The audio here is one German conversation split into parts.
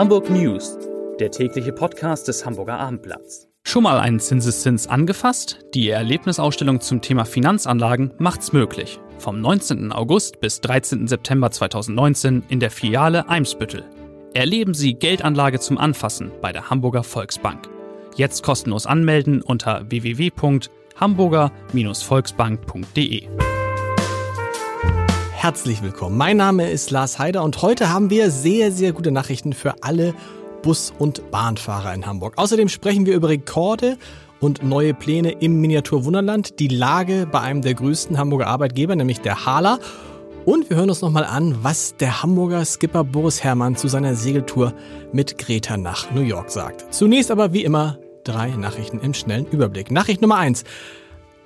Hamburg News, der tägliche Podcast des Hamburger Abendblatts. Schon mal einen Zinseszins angefasst? Die Erlebnisausstellung zum Thema Finanzanlagen macht's möglich. Vom 19. August bis 13. September 2019 in der Filiale Eimsbüttel. Erleben Sie Geldanlage zum Anfassen bei der Hamburger Volksbank. Jetzt kostenlos anmelden unter www.hamburger-volksbank.de. Herzlich willkommen. Mein Name ist Lars Heider und heute haben wir sehr, sehr gute Nachrichten für alle Bus- und Bahnfahrer in Hamburg. Außerdem sprechen wir über Rekorde und neue Pläne im Miniaturwunderland, die Lage bei einem der größten Hamburger Arbeitgeber, nämlich der Hala. Und wir hören uns nochmal an, was der Hamburger Skipper Boris Herrmann zu seiner Segeltour mit Greta nach New York sagt. Zunächst aber wie immer drei Nachrichten im schnellen Überblick. Nachricht Nummer eins.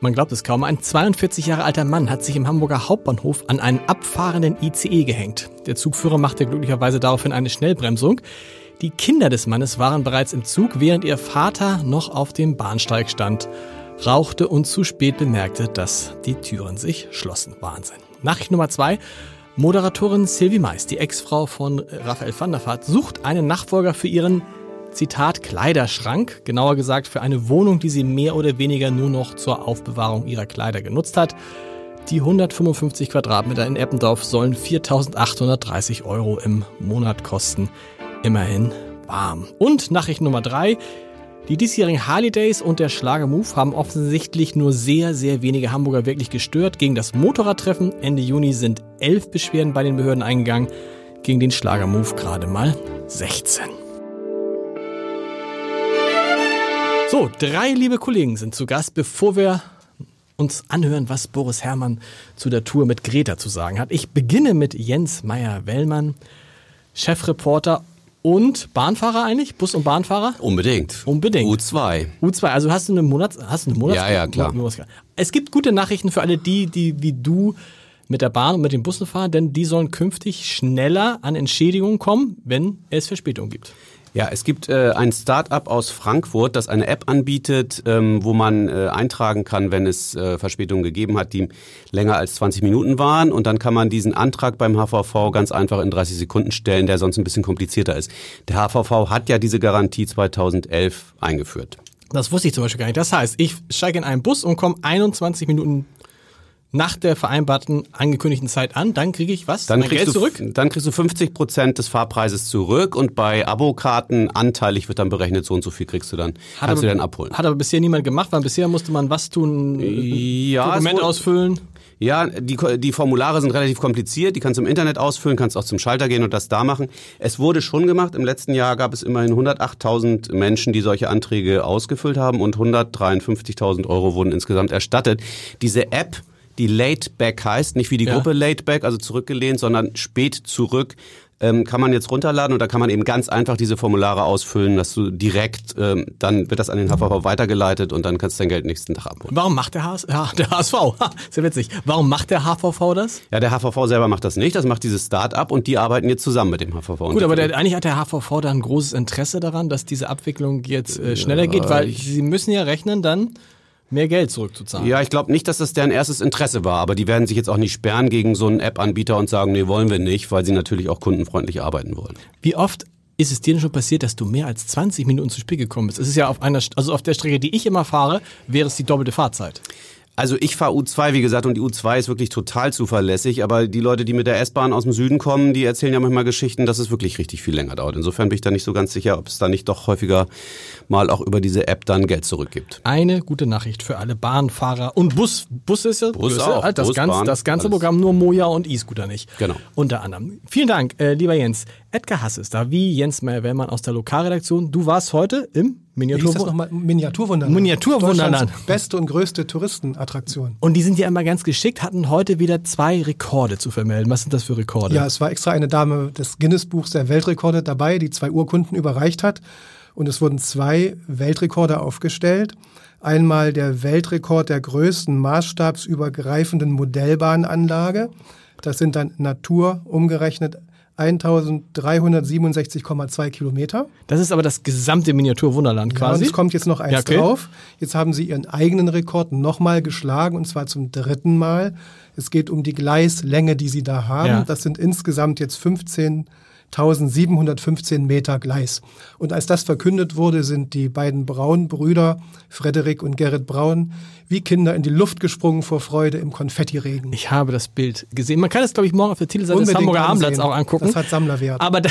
Man glaubt es kaum, ein 42 Jahre alter Mann hat sich im Hamburger Hauptbahnhof an einen abfahrenden ICE gehängt. Der Zugführer machte glücklicherweise daraufhin eine Schnellbremsung. Die Kinder des Mannes waren bereits im Zug, während ihr Vater noch auf dem Bahnsteig stand, rauchte und zu spät bemerkte, dass die Türen sich schlossen. Wahnsinn. Nachricht Nummer zwei. Moderatorin Sylvie Mais, die Ex-Frau von Raphael van der Vaart, sucht einen Nachfolger für ihren Zitat Kleiderschrank, genauer gesagt für eine Wohnung, die sie mehr oder weniger nur noch zur Aufbewahrung ihrer Kleider genutzt hat. Die 155 Quadratmeter in Eppendorf sollen 4.830 Euro im Monat kosten. Immerhin warm. Und Nachricht Nummer drei. Die diesjährigen Harley Days und der Schlager Move haben offensichtlich nur sehr, sehr wenige Hamburger wirklich gestört. Gegen das Motorradtreffen Ende Juni sind elf Beschwerden bei den Behörden eingegangen. Gegen den Schlager Move gerade mal 16. So, drei liebe Kollegen sind zu Gast, bevor wir uns anhören, was Boris Herrmann zu der Tour mit Greta zu sagen hat. Ich beginne mit Jens Meyer-Wellmann, Chefreporter und Bahnfahrer eigentlich? Bus- und Bahnfahrer? Unbedingt. Unbedingt. U2. U2, also hast du eine Monats, hast du eine Monats Ja, ja, klar. Es gibt gute Nachrichten für alle die, die wie du mit der Bahn und mit den Bussen fahren, denn die sollen künftig schneller an Entschädigungen kommen, wenn es Verspätungen gibt. Ja, es gibt äh, ein Start-up aus Frankfurt, das eine App anbietet, ähm, wo man äh, eintragen kann, wenn es äh, Verspätungen gegeben hat, die länger als 20 Minuten waren. Und dann kann man diesen Antrag beim HVV ganz einfach in 30 Sekunden stellen, der sonst ein bisschen komplizierter ist. Der HVV hat ja diese Garantie 2011 eingeführt. Das wusste ich zum Beispiel gar nicht. Das heißt, ich steige in einen Bus und komme 21 Minuten nach der vereinbarten angekündigten Zeit an, dann kriege ich was? Dann mein kriegst, Geld du, zurück? dann kriegst du 50 Prozent des Fahrpreises zurück und bei Abokarten anteilig wird dann berechnet, so und so viel kriegst du dann, Hat kannst du aber- dann abholen. Hat aber bisher niemand gemacht, weil bisher musste man was tun? Ja, Dokument wurde- ausfüllen? Ja, die, die Formulare sind relativ kompliziert. Die kannst du im Internet ausfüllen, kannst auch zum Schalter gehen und das da machen. Es wurde schon gemacht. Im letzten Jahr gab es immerhin 108.000 Menschen, die solche Anträge ausgefüllt haben und 153.000 Euro wurden insgesamt erstattet. Diese App, die Laidback heißt, nicht wie die Ja. Gruppe Laidback, also zurückgelehnt, sondern spät zurück, ähm, kann man jetzt runterladen und da kann man eben ganz einfach diese Formulare ausfüllen, dass du direkt, ähm, dann wird das an den HVV weitergeleitet und dann kannst du dein Geld nächsten Tag abholen. Warum macht der, HS, ja, der HSV? Sehr witzig. Warum macht der HVV das? Ja, der HVV selber macht das nicht, das macht dieses Start-up und die arbeiten jetzt zusammen mit dem HVV. Gut, aber der, eigentlich hat der HVV da ein großes Interesse daran, dass diese Abwicklung jetzt äh, schneller geht, weil sie müssen ja rechnen, dann mehr Geld zurückzuzahlen. ja, ich glaube nicht, dass das deren erstes Interesse war, aber die werden sich jetzt auch nicht sperren gegen so einen App-Anbieter und sagen, nee, wollen wir nicht, weil sie natürlich auch kundenfreundlich arbeiten wollen. Wie oft ist es dir denn schon passiert, dass du mehr als 20 Minuten zu spät gekommen bist? Es ist ja auf einer, also auf der Strecke, die ich immer fahre, wäre es die doppelte Fahrzeit. Also ich fahre U2, wie gesagt, und die U2 ist wirklich total zuverlässig, aber die Leute, die mit der S-Bahn aus dem Süden kommen, die erzählen ja manchmal Geschichten, dass es wirklich richtig viel länger dauert. Insofern bin ich da nicht so ganz sicher, ob es da nicht doch häufiger mal auch über diese App dann Geld zurückgibt. Eine gute Nachricht für alle Bahnfahrer und Bus. Bus ist ja Bus Busse, auch. halt das, Bus, ganze, Bahn, das ganze alles. Programm, nur Moja und E-Scooter nicht. Genau. Unter anderem. Vielen Dank, äh, lieber Jens. Edgar Hass ist da, wie Jens Meyer-Wellmann aus der Lokalredaktion. Du warst heute im Miniaturwunderland. Miniaturwunderland. Deutschlands beste und größte Touristenattraktion. Und die sind ja immer ganz geschickt, hatten heute wieder zwei Rekorde zu vermelden. Was sind das für Rekorde? Ja, es war extra eine Dame des Guinness-Buchs der Weltrekorde dabei, die zwei Urkunden überreicht hat. Und es wurden zwei Weltrekorde aufgestellt. Einmal der Weltrekord der größten maßstabsübergreifenden Modellbahnanlage. Das sind dann Natur umgerechnet 1367,2 Kilometer. Das ist aber das gesamte Miniaturwunderland Ja, quasi. und es kommt jetzt noch eins Ja, okay. drauf. Jetzt haben sie ihren eigenen Rekord nochmal geschlagen und zwar zum dritten Mal. Es geht um die Gleislänge, die sie da haben. Ja. Das sind insgesamt jetzt 15 1715 Meter Gleis. Und als das verkündet wurde, sind die beiden Braun-Brüder, Frederik und Gerrit Braun, wie Kinder in die Luft gesprungen vor Freude im Konfettiregen. Ich habe das Bild gesehen. Man kann es, glaube ich, morgen auf der Titelseite des Hamburger Abendblatts auch angucken. Das hat Sammlerwert. Aber da,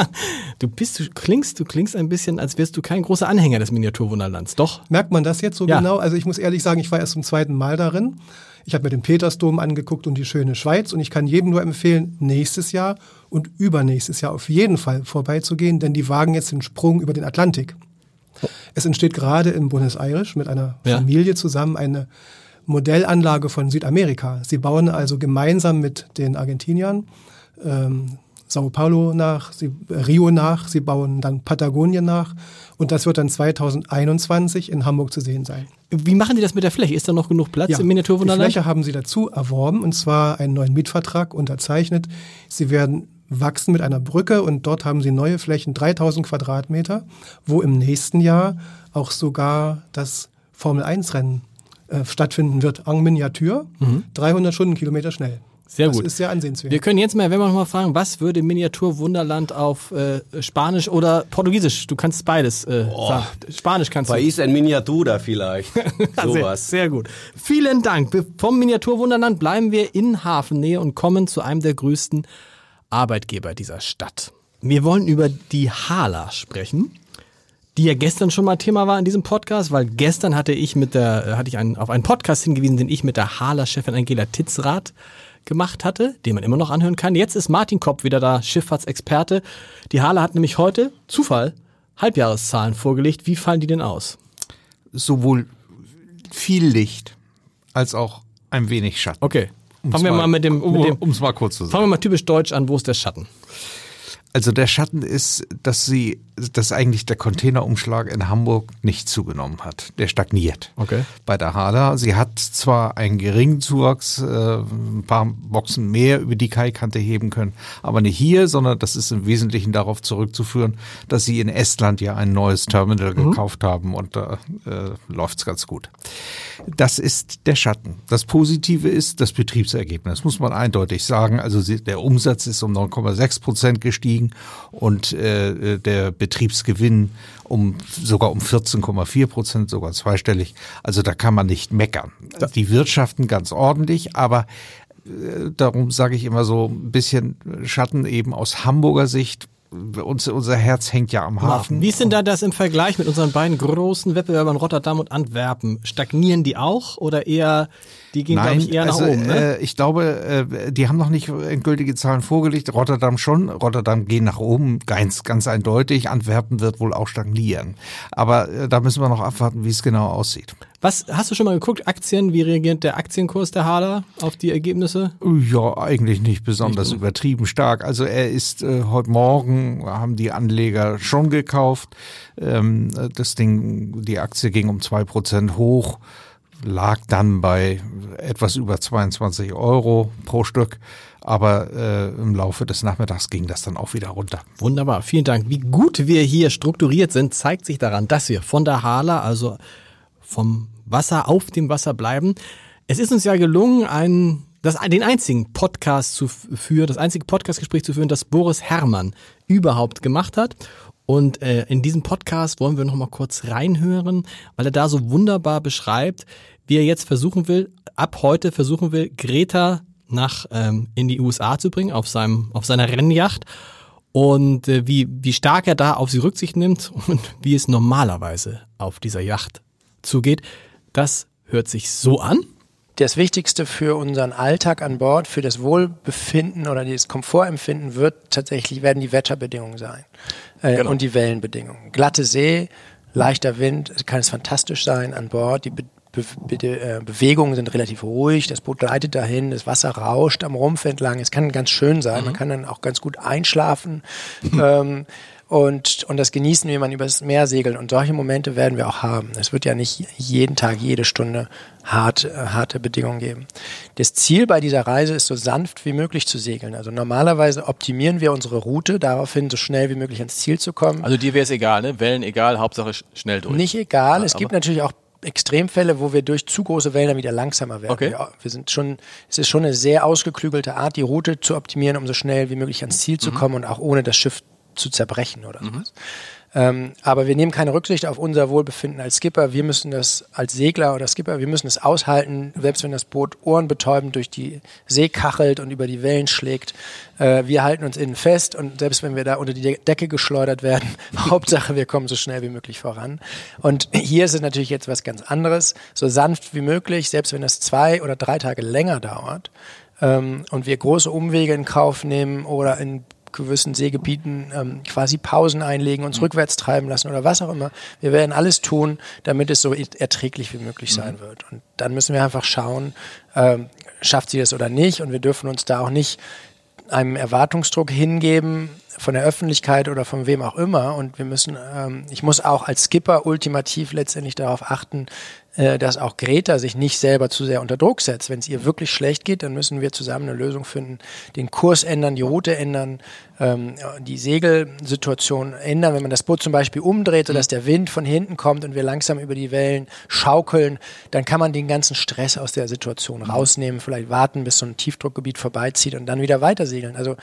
du bist, du klingst, du klingst ein bisschen, als wärst du kein großer Anhänger des Miniaturwunderlands, doch? Merkt man das jetzt so Ja. genau? Also ich muss ehrlich sagen, ich war erst zum zweiten Mal darin. Ich habe mir den Petersdom angeguckt und die schöne Schweiz und ich kann jedem nur empfehlen, nächstes Jahr und übernächstes Jahr auf jeden Fall vorbeizugehen, denn die wagen jetzt den Sprung über den Atlantik. Es entsteht gerade in Buenos Aires mit einer Ja. Familie zusammen eine Modellanlage von Südamerika. Sie bauen also gemeinsam mit den Argentiniern ähm, Sao Paulo nach, sie, äh, Rio nach, sie bauen dann Patagonien nach und das wird dann 2021 in Hamburg zu sehen sein. Wie machen die das mit der Fläche? Ist da noch genug Platz im die Miniaturwunderland? Fläche haben sie dazu erworben und zwar einen neuen Mietvertrag unterzeichnet. Sie werden wachsen mit einer Brücke und dort haben sie neue Flächen, 3000 Quadratmeter, wo im nächsten Jahr auch sogar das Formel-1-Rennen äh, stattfinden wird en Miniatur, 300 Stundenkilometer schnell. Sehr das gut. ist sehr ansehenswert. Wir können jetzt mal, wenn wir noch mal fragen, was würde Miniaturwunderland auf äh, Spanisch oder Portugiesisch? Du kannst beides äh, sagen. Spanisch kannst du. País en Miniatura vielleicht. Sehr, Sowas. sehr gut. Vielen Dank. Vom Miniaturwunderland bleiben wir in Hafennähe und kommen zu einem der größten Arbeitgeber dieser Stadt. Wir wollen über die Hala sprechen, die ja gestern schon mal Thema war in diesem Podcast, weil gestern hatte ich mit der, äh, hatte ich einen, auf einen Podcast hingewiesen, den ich mit der Hala-Chefin Angela Titzrath gemacht hatte, den man immer noch anhören kann. Jetzt ist Martin Kopp wieder da, Schifffahrtsexperte. Die Hala hat nämlich heute, Zufall, Halbjahreszahlen vorgelegt. Wie fallen die denn aus? sowohl viel Licht als auch ein wenig Schatten. Okay. Um's Fangen wir mal mit dem, mit dem um es mal kurz zu sagen. Fangen wir mal typisch deutsch an, wo ist der Schatten? Also der Schatten ist, dass sie, dass eigentlich der Containerumschlag in Hamburg nicht zugenommen hat. Der stagniert. Okay. Bei der Hala. Sie hat zwar einen geringen Zuwachs, äh, ein paar Boxen mehr über die Kaikante heben können, aber nicht hier, sondern das ist im Wesentlichen darauf zurückzuführen, dass sie in Estland ja ein neues Terminal gekauft haben und da äh, läuft's ganz gut. Das ist der Schatten. Das Positive ist das Betriebsergebnis, muss man eindeutig sagen. Also sie, der Umsatz ist um 9,6 Prozent gestiegen und äh, der Betriebsgewinn um sogar um 14,4 Prozent, sogar zweistellig. Also da kann man nicht meckern. Die wirtschaften ganz ordentlich, aber äh, darum sage ich immer so ein bisschen Schatten eben aus Hamburger Sicht. Uns, unser Herz hängt ja am Hafen. Wie ist denn da das im Vergleich mit unseren beiden großen Wettbewerbern Rotterdam und Antwerpen? Stagnieren die auch oder eher, die gehen, glaube ich, eher also, nach oben, ne? äh, ich glaube, äh, die haben noch nicht endgültige Zahlen vorgelegt. Rotterdam schon. Rotterdam gehen nach oben, ganz, ganz eindeutig. Antwerpen wird wohl auch stagnieren. Aber äh, da müssen wir noch abwarten, wie es genau aussieht. Was, hast du schon mal geguckt, Aktien, wie reagiert der Aktienkurs der Hala auf die Ergebnisse? Ja, eigentlich nicht besonders übertrieben stark. Also er ist äh, heute Morgen, haben die Anleger schon gekauft. Ähm, das Ding, die Aktie ging um zwei Prozent hoch, lag dann bei etwas über 22 Euro pro Stück. Aber äh, im Laufe des Nachmittags ging das dann auch wieder runter. Wunderbar, vielen Dank. Wie gut wir hier strukturiert sind, zeigt sich daran, dass wir von der Hala, also vom Wasser auf dem Wasser bleiben. Es ist uns ja gelungen, einen, das, den einzigen Podcast zu führen, das einzige Podcastgespräch zu führen, das Boris Herrmann überhaupt gemacht hat. Und äh, in diesem Podcast wollen wir noch mal kurz reinhören, weil er da so wunderbar beschreibt, wie er jetzt versuchen will, ab heute versuchen will, Greta nach ähm, in die USA zu bringen auf seinem auf seiner Rennjacht und äh, wie wie stark er da auf sie Rücksicht nimmt und wie es normalerweise auf dieser Yacht zugeht. Das hört sich so an. Das Wichtigste für unseren Alltag an Bord, für das Wohlbefinden oder das Komfortempfinden wird tatsächlich werden die Wetterbedingungen sein äh, und die Wellenbedingungen. Glatte See, leichter Wind, kann es fantastisch sein an Bord. Die Be Be Be äh, Bewegungen sind relativ ruhig, das Boot gleitet dahin, das Wasser rauscht am Rumpf entlang. Es kann ganz schön sein, man kann dann auch ganz gut einschlafen. ähm, und, und das genießen, wie man übers Meer segelt. Und solche Momente werden wir auch haben. Es wird ja nicht jeden Tag, jede Stunde hart, äh, harte Bedingungen geben. Das Ziel bei dieser Reise ist, so sanft wie möglich zu segeln. Also normalerweise optimieren wir unsere Route daraufhin, so schnell wie möglich ans Ziel zu kommen. Also dir wäre es egal, ne? Wellen egal, Hauptsache sch- schnell durch. Nicht egal. Es Aber- gibt natürlich auch Extremfälle, wo wir durch zu große Wellen dann wieder langsamer werden. Okay. Wir, wir sind schon, es ist schon eine sehr ausgeklügelte Art, die Route zu optimieren, um so schnell wie möglich ans Ziel zu kommen und auch ohne das Schiff zu zerbrechen oder sowas. Ähm, aber wir nehmen keine Rücksicht auf unser Wohlbefinden als Skipper. Wir müssen das als Segler oder Skipper, wir müssen es aushalten, selbst wenn das Boot ohrenbetäubend durch die See kachelt und über die Wellen schlägt. Äh, wir halten uns innen fest und selbst wenn wir da unter die De- Decke geschleudert werden, Hauptsache wir kommen so schnell wie möglich voran. Und hier ist es natürlich jetzt was ganz anderes, so sanft wie möglich, selbst wenn das zwei oder drei Tage länger dauert ähm, und wir große Umwege in Kauf nehmen oder in gewissen Seegebieten ähm, quasi Pausen einlegen, uns rückwärts treiben lassen oder was auch immer. Wir werden alles tun, damit es so erträglich wie möglich sein wird. Und dann müssen wir einfach schauen, ähm, schafft sie das oder nicht. Und wir dürfen uns da auch nicht einem Erwartungsdruck hingeben von der Öffentlichkeit oder von wem auch immer. Und wir müssen, ähm, ich muss auch als Skipper ultimativ letztendlich darauf achten, äh, dass auch Greta sich nicht selber zu sehr unter Druck setzt. Wenn es ihr wirklich schlecht geht, dann müssen wir zusammen eine Lösung finden, den Kurs ändern, die Route ändern, ähm, die Segelsituation ändern. Wenn man das Boot zum Beispiel umdreht, sodass der Wind von hinten kommt und wir langsam über die Wellen schaukeln, dann kann man den ganzen Stress aus der Situation rausnehmen, vielleicht warten, bis so ein Tiefdruckgebiet vorbeizieht und dann wieder weiter segeln. Also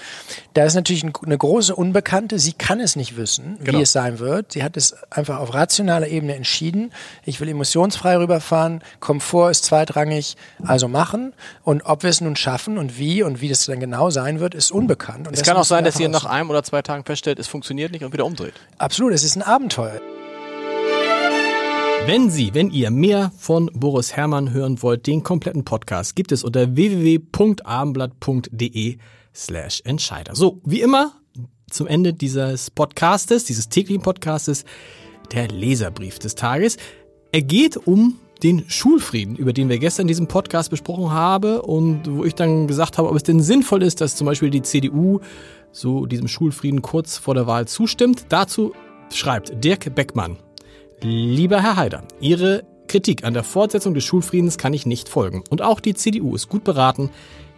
da ist natürlich ein, eine große Unbekannte. Sie kann es nicht wissen, Genau. wie es sein wird. Sie hat es einfach auf rationaler Ebene entschieden. Ich will emissionsfrei rüberfahren. Komfort ist zweitrangig, also machen. Und ob wir es nun schaffen und wie und wie das dann genau sein wird, ist unbekannt. Und Es kann auch sein, dass ihr nach einem oder zwei Tagen feststellt, es funktioniert nicht und wieder umdreht. Absolut, es ist ein Abenteuer. Wenn Sie, wenn ihr mehr von Boris Herrmann hören wollt, den kompletten Podcast gibt es unter www.abendblatt.de slash Entscheider. So, wie immer, zum Ende dieses Podcastes, dieses täglichen Podcastes, der Leserbrief des Tages. Er geht um den Schulfrieden, über den wir gestern in diesem Podcast besprochen haben und wo ich dann gesagt habe, ob es denn sinnvoll ist, dass zum Beispiel die CDU so diesem Schulfrieden kurz vor der Wahl zustimmt. Dazu schreibt Dirk Beckmann. Lieber Herr Haider, Ihre Kritik an der Fortsetzung des Schulfriedens kann ich nicht folgen. Und auch die CDU ist gut beraten,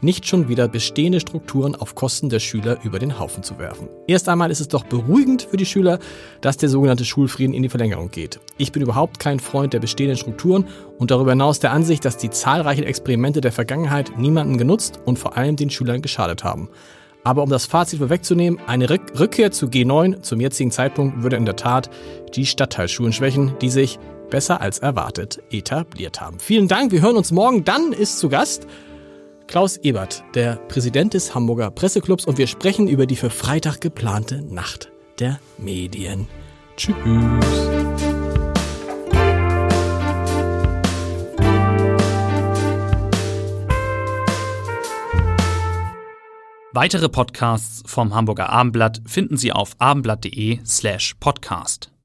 nicht schon wieder bestehende Strukturen auf Kosten der Schüler über den Haufen zu werfen. Erst einmal ist es doch beruhigend für die Schüler, dass der sogenannte Schulfrieden in die Verlängerung geht. Ich bin überhaupt kein Freund der bestehenden Strukturen und darüber hinaus der Ansicht, dass die zahlreichen Experimente der Vergangenheit niemanden genutzt und vor allem den Schülern geschadet haben. Aber um das Fazit vorwegzunehmen, eine Rück Rückkehr zu G9 zum jetzigen Zeitpunkt würde in der Tat die Stadtteilschulen schwächen, die sich besser als erwartet etabliert haben. Vielen Dank, wir hören uns morgen. Dann ist zu Gast Klaus Ebert, der Präsident des Hamburger Presseclubs und wir sprechen über die für Freitag geplante Nacht der Medien. Tschüss. Weitere Podcasts vom Hamburger Abendblatt finden Sie auf abendblatt.de slash podcast.